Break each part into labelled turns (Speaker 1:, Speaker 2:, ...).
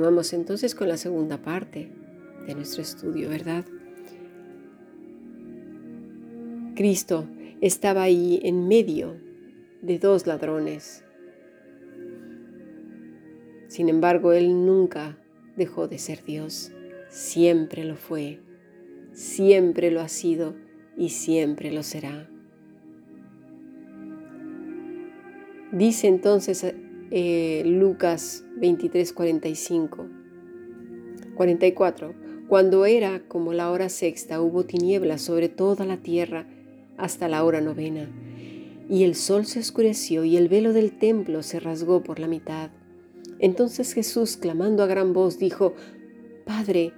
Speaker 1: Continuamos entonces con la segunda parte de nuestro estudio, ¿verdad? Cristo estaba ahí en medio de dos ladrones. Sin embargo, Él nunca dejó de ser Dios. Siempre lo fue, siempre lo ha sido y siempre lo será. Dice entonces eh, Lucas 23, 45, 44. Cuando era como la hora sexta, hubo tinieblas sobre toda la tierra hasta la hora novena, y el sol se oscureció y el velo del templo se rasgó por la mitad. Entonces Jesús, clamando a gran voz, dijo, Padre,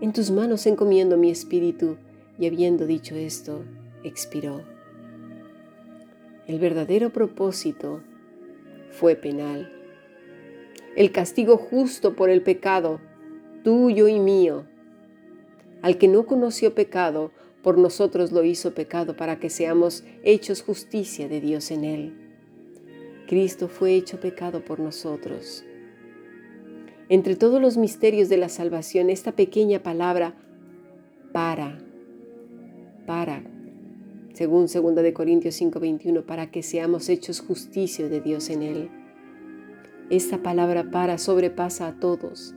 Speaker 1: en tus manos encomiendo mi espíritu. Y habiendo dicho esto, expiró. El verdadero propósito fue penal. El castigo justo por el pecado, tuyo y mío. Al que no conoció pecado, por nosotros lo hizo pecado para que seamos hechos justicia de Dios en él. Cristo fue hecho pecado por nosotros. Entre todos los misterios de la salvación, esta pequeña palabra para, para, según 2 de Corintios 5:21, para que seamos hechos justicia de Dios en él. Esta palabra para sobrepasa a todos.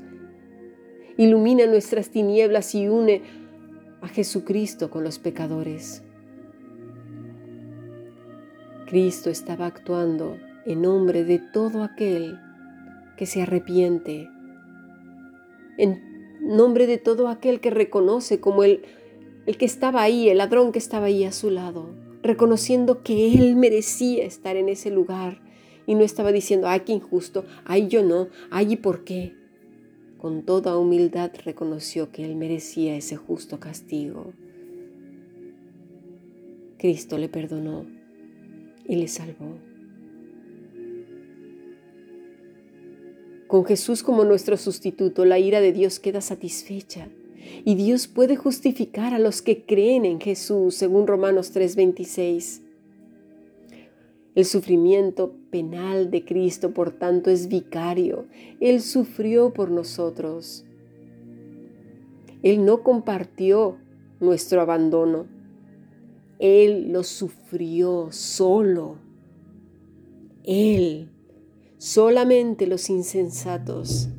Speaker 1: Ilumina nuestras tinieblas y une a Jesucristo con los pecadores. Cristo estaba actuando en nombre de todo aquel que se arrepiente, en nombre de todo aquel que reconoce como el el que estaba ahí, el ladrón que estaba ahí a su lado, reconociendo que él merecía estar en ese lugar y no estaba diciendo, ay, qué injusto, ay, yo no, ay, ¿y por qué? Con toda humildad reconoció que él merecía ese justo castigo. Cristo le perdonó y le salvó. Con Jesús como nuestro sustituto, la ira de Dios queda satisfecha y Dios puede justificar a los que creen en Jesús, según Romanos 3:26. El sufrimiento penal de Cristo, por tanto, es vicario. Él sufrió por nosotros. Él no compartió nuestro abandono. Él lo sufrió solo. Él, solamente los insensatos,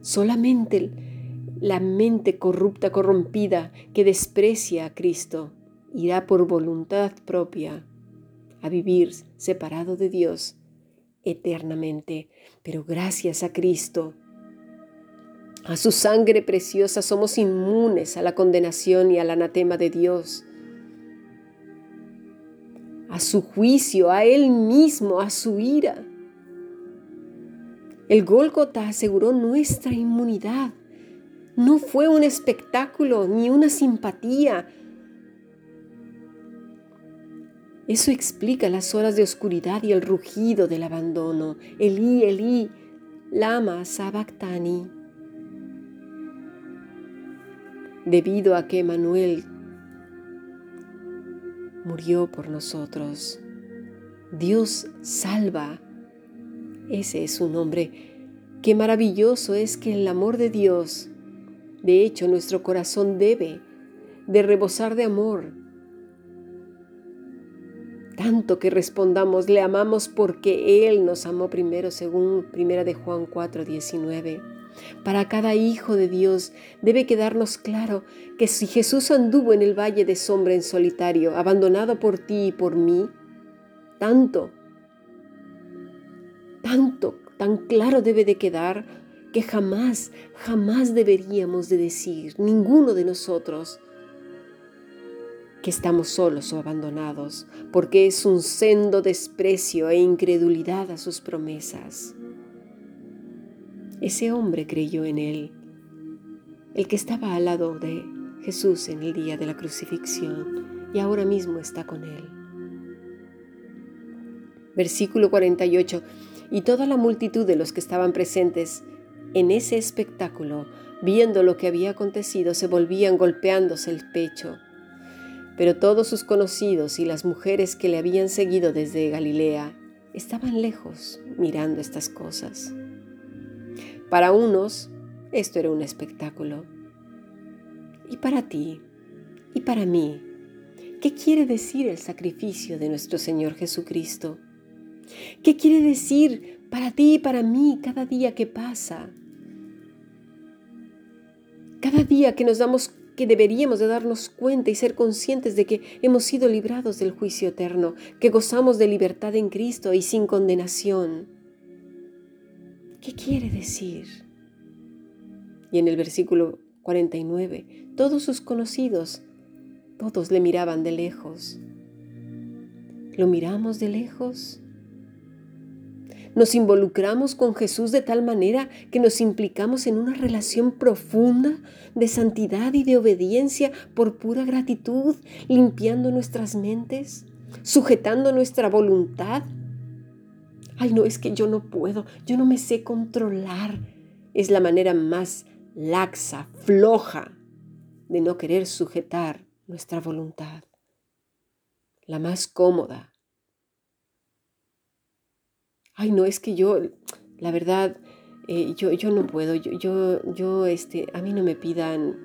Speaker 1: solamente la mente corrupta, corrompida, que desprecia a Cristo, irá por voluntad propia a vivir separado de Dios eternamente. Pero gracias a Cristo, a su sangre preciosa, somos inmunes a la condenación y al anatema de Dios. A su juicio, a Él mismo, a su ira. El Gólgota aseguró nuestra inmunidad no fue un espectáculo ni una simpatía. Eso explica las horas de oscuridad y el rugido del abandono. Elí, Elí, lama sabactani. Debido a que Manuel murió por nosotros. Dios salva. Ese es su nombre. Qué maravilloso es que el amor de Dios de hecho, nuestro corazón debe de rebosar de amor. Tanto que respondamos, le amamos porque Él nos amó primero, según 1 de Juan 4, 19. Para cada hijo de Dios debe quedarnos claro que si Jesús anduvo en el valle de sombra en solitario, abandonado por ti y por mí, tanto, tanto, tan claro debe de quedar que jamás, jamás deberíamos de decir, ninguno de nosotros, que estamos solos o abandonados, porque es un sendo desprecio e incredulidad a sus promesas. Ese hombre creyó en él, el que estaba al lado de Jesús en el día de la crucifixión y ahora mismo está con él. Versículo 48. Y toda la multitud de los que estaban presentes en ese espectáculo, viendo lo que había acontecido, se volvían golpeándose el pecho. Pero todos sus conocidos y las mujeres que le habían seguido desde Galilea estaban lejos mirando estas cosas. Para unos, esto era un espectáculo. ¿Y para ti? ¿Y para mí? ¿Qué quiere decir el sacrificio de nuestro Señor Jesucristo? ¿Qué quiere decir para ti y para mí cada día que pasa? Cada día que nos damos que deberíamos de darnos cuenta y ser conscientes de que hemos sido librados del juicio eterno, que gozamos de libertad en Cristo y sin condenación. ¿Qué quiere decir? Y en el versículo 49, todos sus conocidos, todos le miraban de lejos. ¿Lo miramos de lejos? Nos involucramos con Jesús de tal manera que nos implicamos en una relación profunda de santidad y de obediencia por pura gratitud, limpiando nuestras mentes, sujetando nuestra voluntad. Ay, no, es que yo no puedo, yo no me sé controlar. Es la manera más laxa, floja de no querer sujetar nuestra voluntad. La más cómoda, ay, no, es que yo, la verdad, eh, yo, yo no puedo, yo, yo, este, a mí no me pidan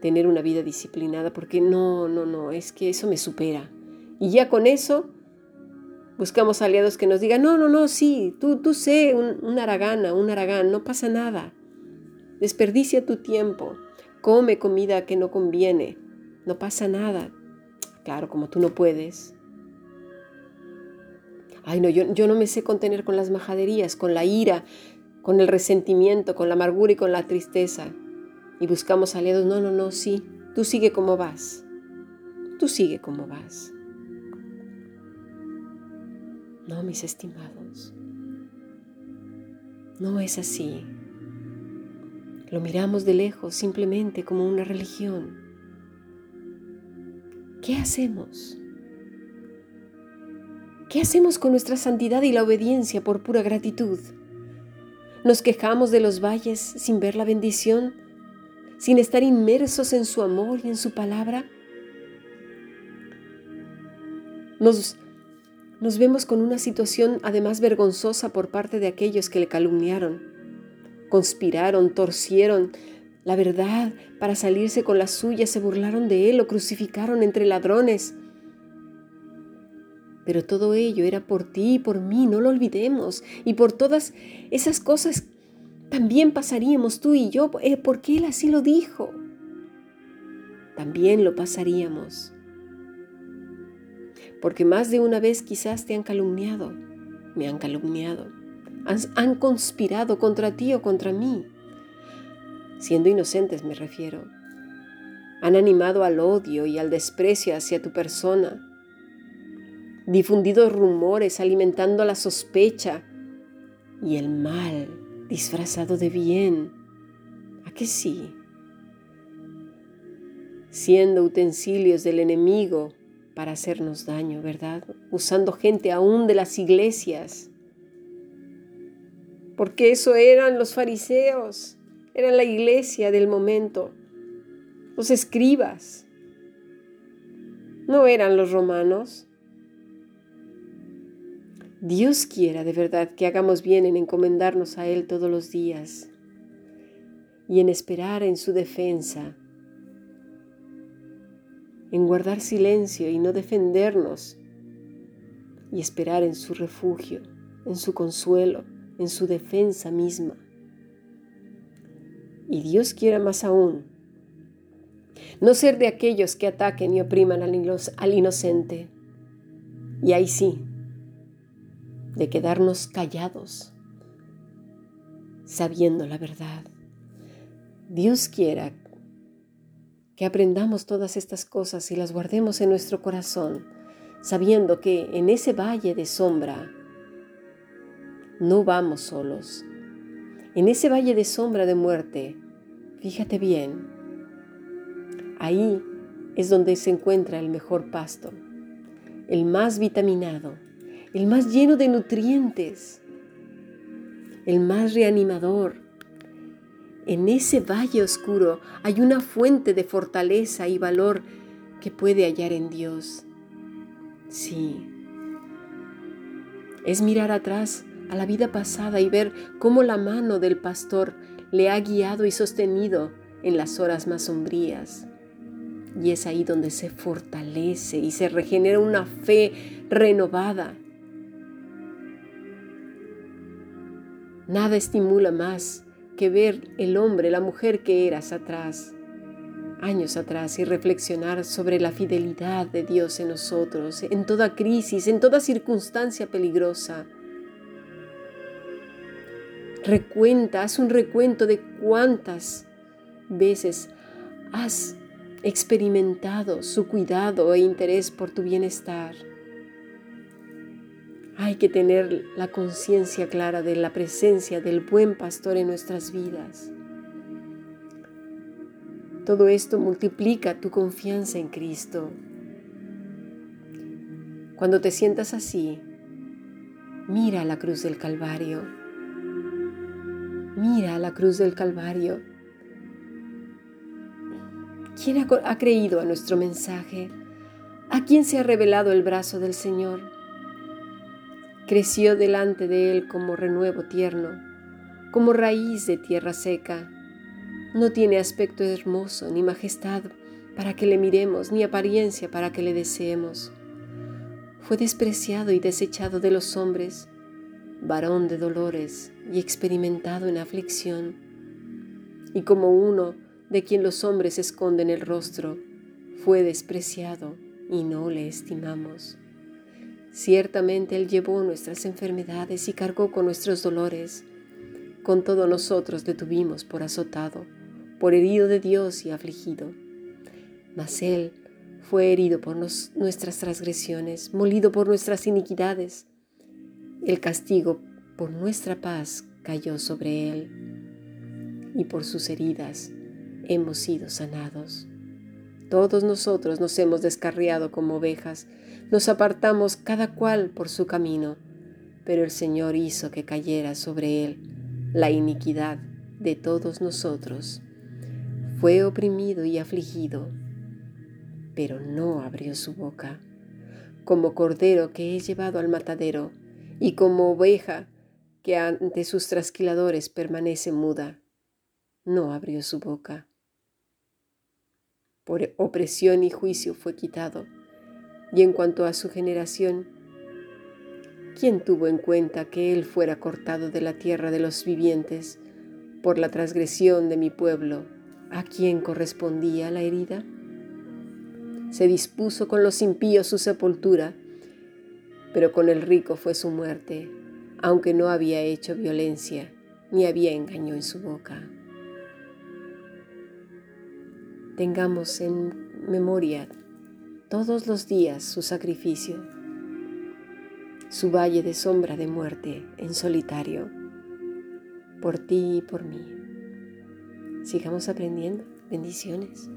Speaker 1: tener una vida disciplinada porque no, no, no, es que eso me supera. Y ya con eso buscamos aliados que nos digan, no, no, no, sí, tú, tú sé, un, un aragana, un aragán, no pasa nada. Desperdicia tu tiempo, come comida que no conviene, no pasa nada. Claro, como tú no puedes, Ay, no, yo, yo no me sé contener con las majaderías, con la ira, con el resentimiento, con la amargura y con la tristeza. Y buscamos aliados. No, no, no, sí. Tú sigue como vas. Tú sigue como vas. No, mis estimados. No es así. Lo miramos de lejos simplemente como una religión. ¿Qué hacemos? ¿Qué hacemos con nuestra santidad y la obediencia por pura gratitud? ¿Nos quejamos de los valles sin ver la bendición? ¿Sin estar inmersos en su amor y en su palabra? Nos, nos vemos con una situación además vergonzosa por parte de aquellos que le calumniaron, conspiraron, torcieron la verdad para salirse con la suya, se burlaron de él, lo crucificaron entre ladrones, pero todo ello era por ti y por mí, no lo olvidemos. Y por todas esas cosas también pasaríamos tú y yo, eh, porque Él así lo dijo. También lo pasaríamos. Porque más de una vez quizás te han calumniado, me han calumniado, han, han conspirado contra ti o contra mí. Siendo inocentes me refiero. Han animado al odio y al desprecio hacia tu persona difundidos rumores alimentando la sospecha y el mal disfrazado de bien. ¿A qué sí? Siendo utensilios del enemigo para hacernos daño, ¿verdad? Usando gente aún de las iglesias. Porque eso eran los fariseos, eran la iglesia del momento, los escribas. No eran los romanos, Dios quiera de verdad que hagamos bien en encomendarnos a Él todos los días y en esperar en su defensa, en guardar silencio y no defendernos y esperar en su refugio, en su consuelo, en su defensa misma. Y Dios quiera más aún, no ser de aquellos que ataquen y opriman al inocente. Y ahí sí, de quedarnos callados, sabiendo la verdad. Dios quiera que aprendamos todas estas cosas y las guardemos en nuestro corazón, sabiendo que en ese valle de sombra no vamos solos. En ese valle de sombra de muerte, fíjate bien, ahí es donde se encuentra el mejor pasto, el más vitaminado, el más lleno de nutrientes, el más reanimador. En ese valle oscuro hay una fuente de fortaleza y valor que puede hallar en Dios. Sí. Es mirar atrás a la vida pasada y ver cómo la mano del pastor le ha guiado y sostenido en las horas más sombrías. Y es ahí donde se fortalece y se regenera una fe renovada. Nada estimula más que ver el hombre, la mujer que eras atrás, años atrás, y reflexionar sobre la fidelidad de Dios en nosotros, en toda crisis, en toda circunstancia peligrosa. Recuenta, haz un recuento de cuántas veces has experimentado su cuidado e interés por tu bienestar. Hay que tener la conciencia clara de la presencia del buen pastor en nuestras vidas. Todo esto multiplica tu confianza en Cristo. Cuando te sientas así, mira la cruz del Calvario. Mira la cruz del Calvario ¿Quién ha, creído a nuestro mensaje? ¿A quién se ha revelado el brazo del Señor? Creció delante de él como renuevo tierno, como raíz de tierra seca. No tiene aspecto hermoso ni majestad para que le miremos, ni apariencia para que le deseemos. Fue despreciado y desechado de los hombres, varón de dolores y experimentado en aflicción. Y como uno de quien los hombres esconden el rostro, fue despreciado y no le estimamos. Ciertamente Él llevó nuestras enfermedades y cargó con nuestros dolores. Con todo nosotros le tuvimos por azotado, por herido de Dios y afligido. Mas Él fue herido por nuestras transgresiones, molido por nuestras iniquidades. El castigo por nuestra paz cayó sobre Él, y por sus heridas hemos sido sanados. Todos nosotros nos hemos descarriado como ovejas, nos apartamos cada cual por su camino, pero el Señor hizo que cayera sobre él la iniquidad de todos nosotros. Fue oprimido y afligido, pero no abrió su boca, como cordero que es llevado al matadero, y como oveja que ante sus trasquiladores permanece muda, no abrió su boca por opresión y juicio fue quitado. Y en cuanto a su generación, ¿quién tuvo en cuenta que él fuera cortado de la tierra de los vivientes por la transgresión de mi pueblo? ¿A quién correspondía la herida? Se dispuso con los impíos su sepultura, pero con el rico fue su muerte, aunque no había hecho violencia ni había engaño en su boca tengamos en memoria todos los días su sacrificio, su valle de sombra de muerte en solitario, por ti y por mí. Sigamos aprendiendo. Bendiciones.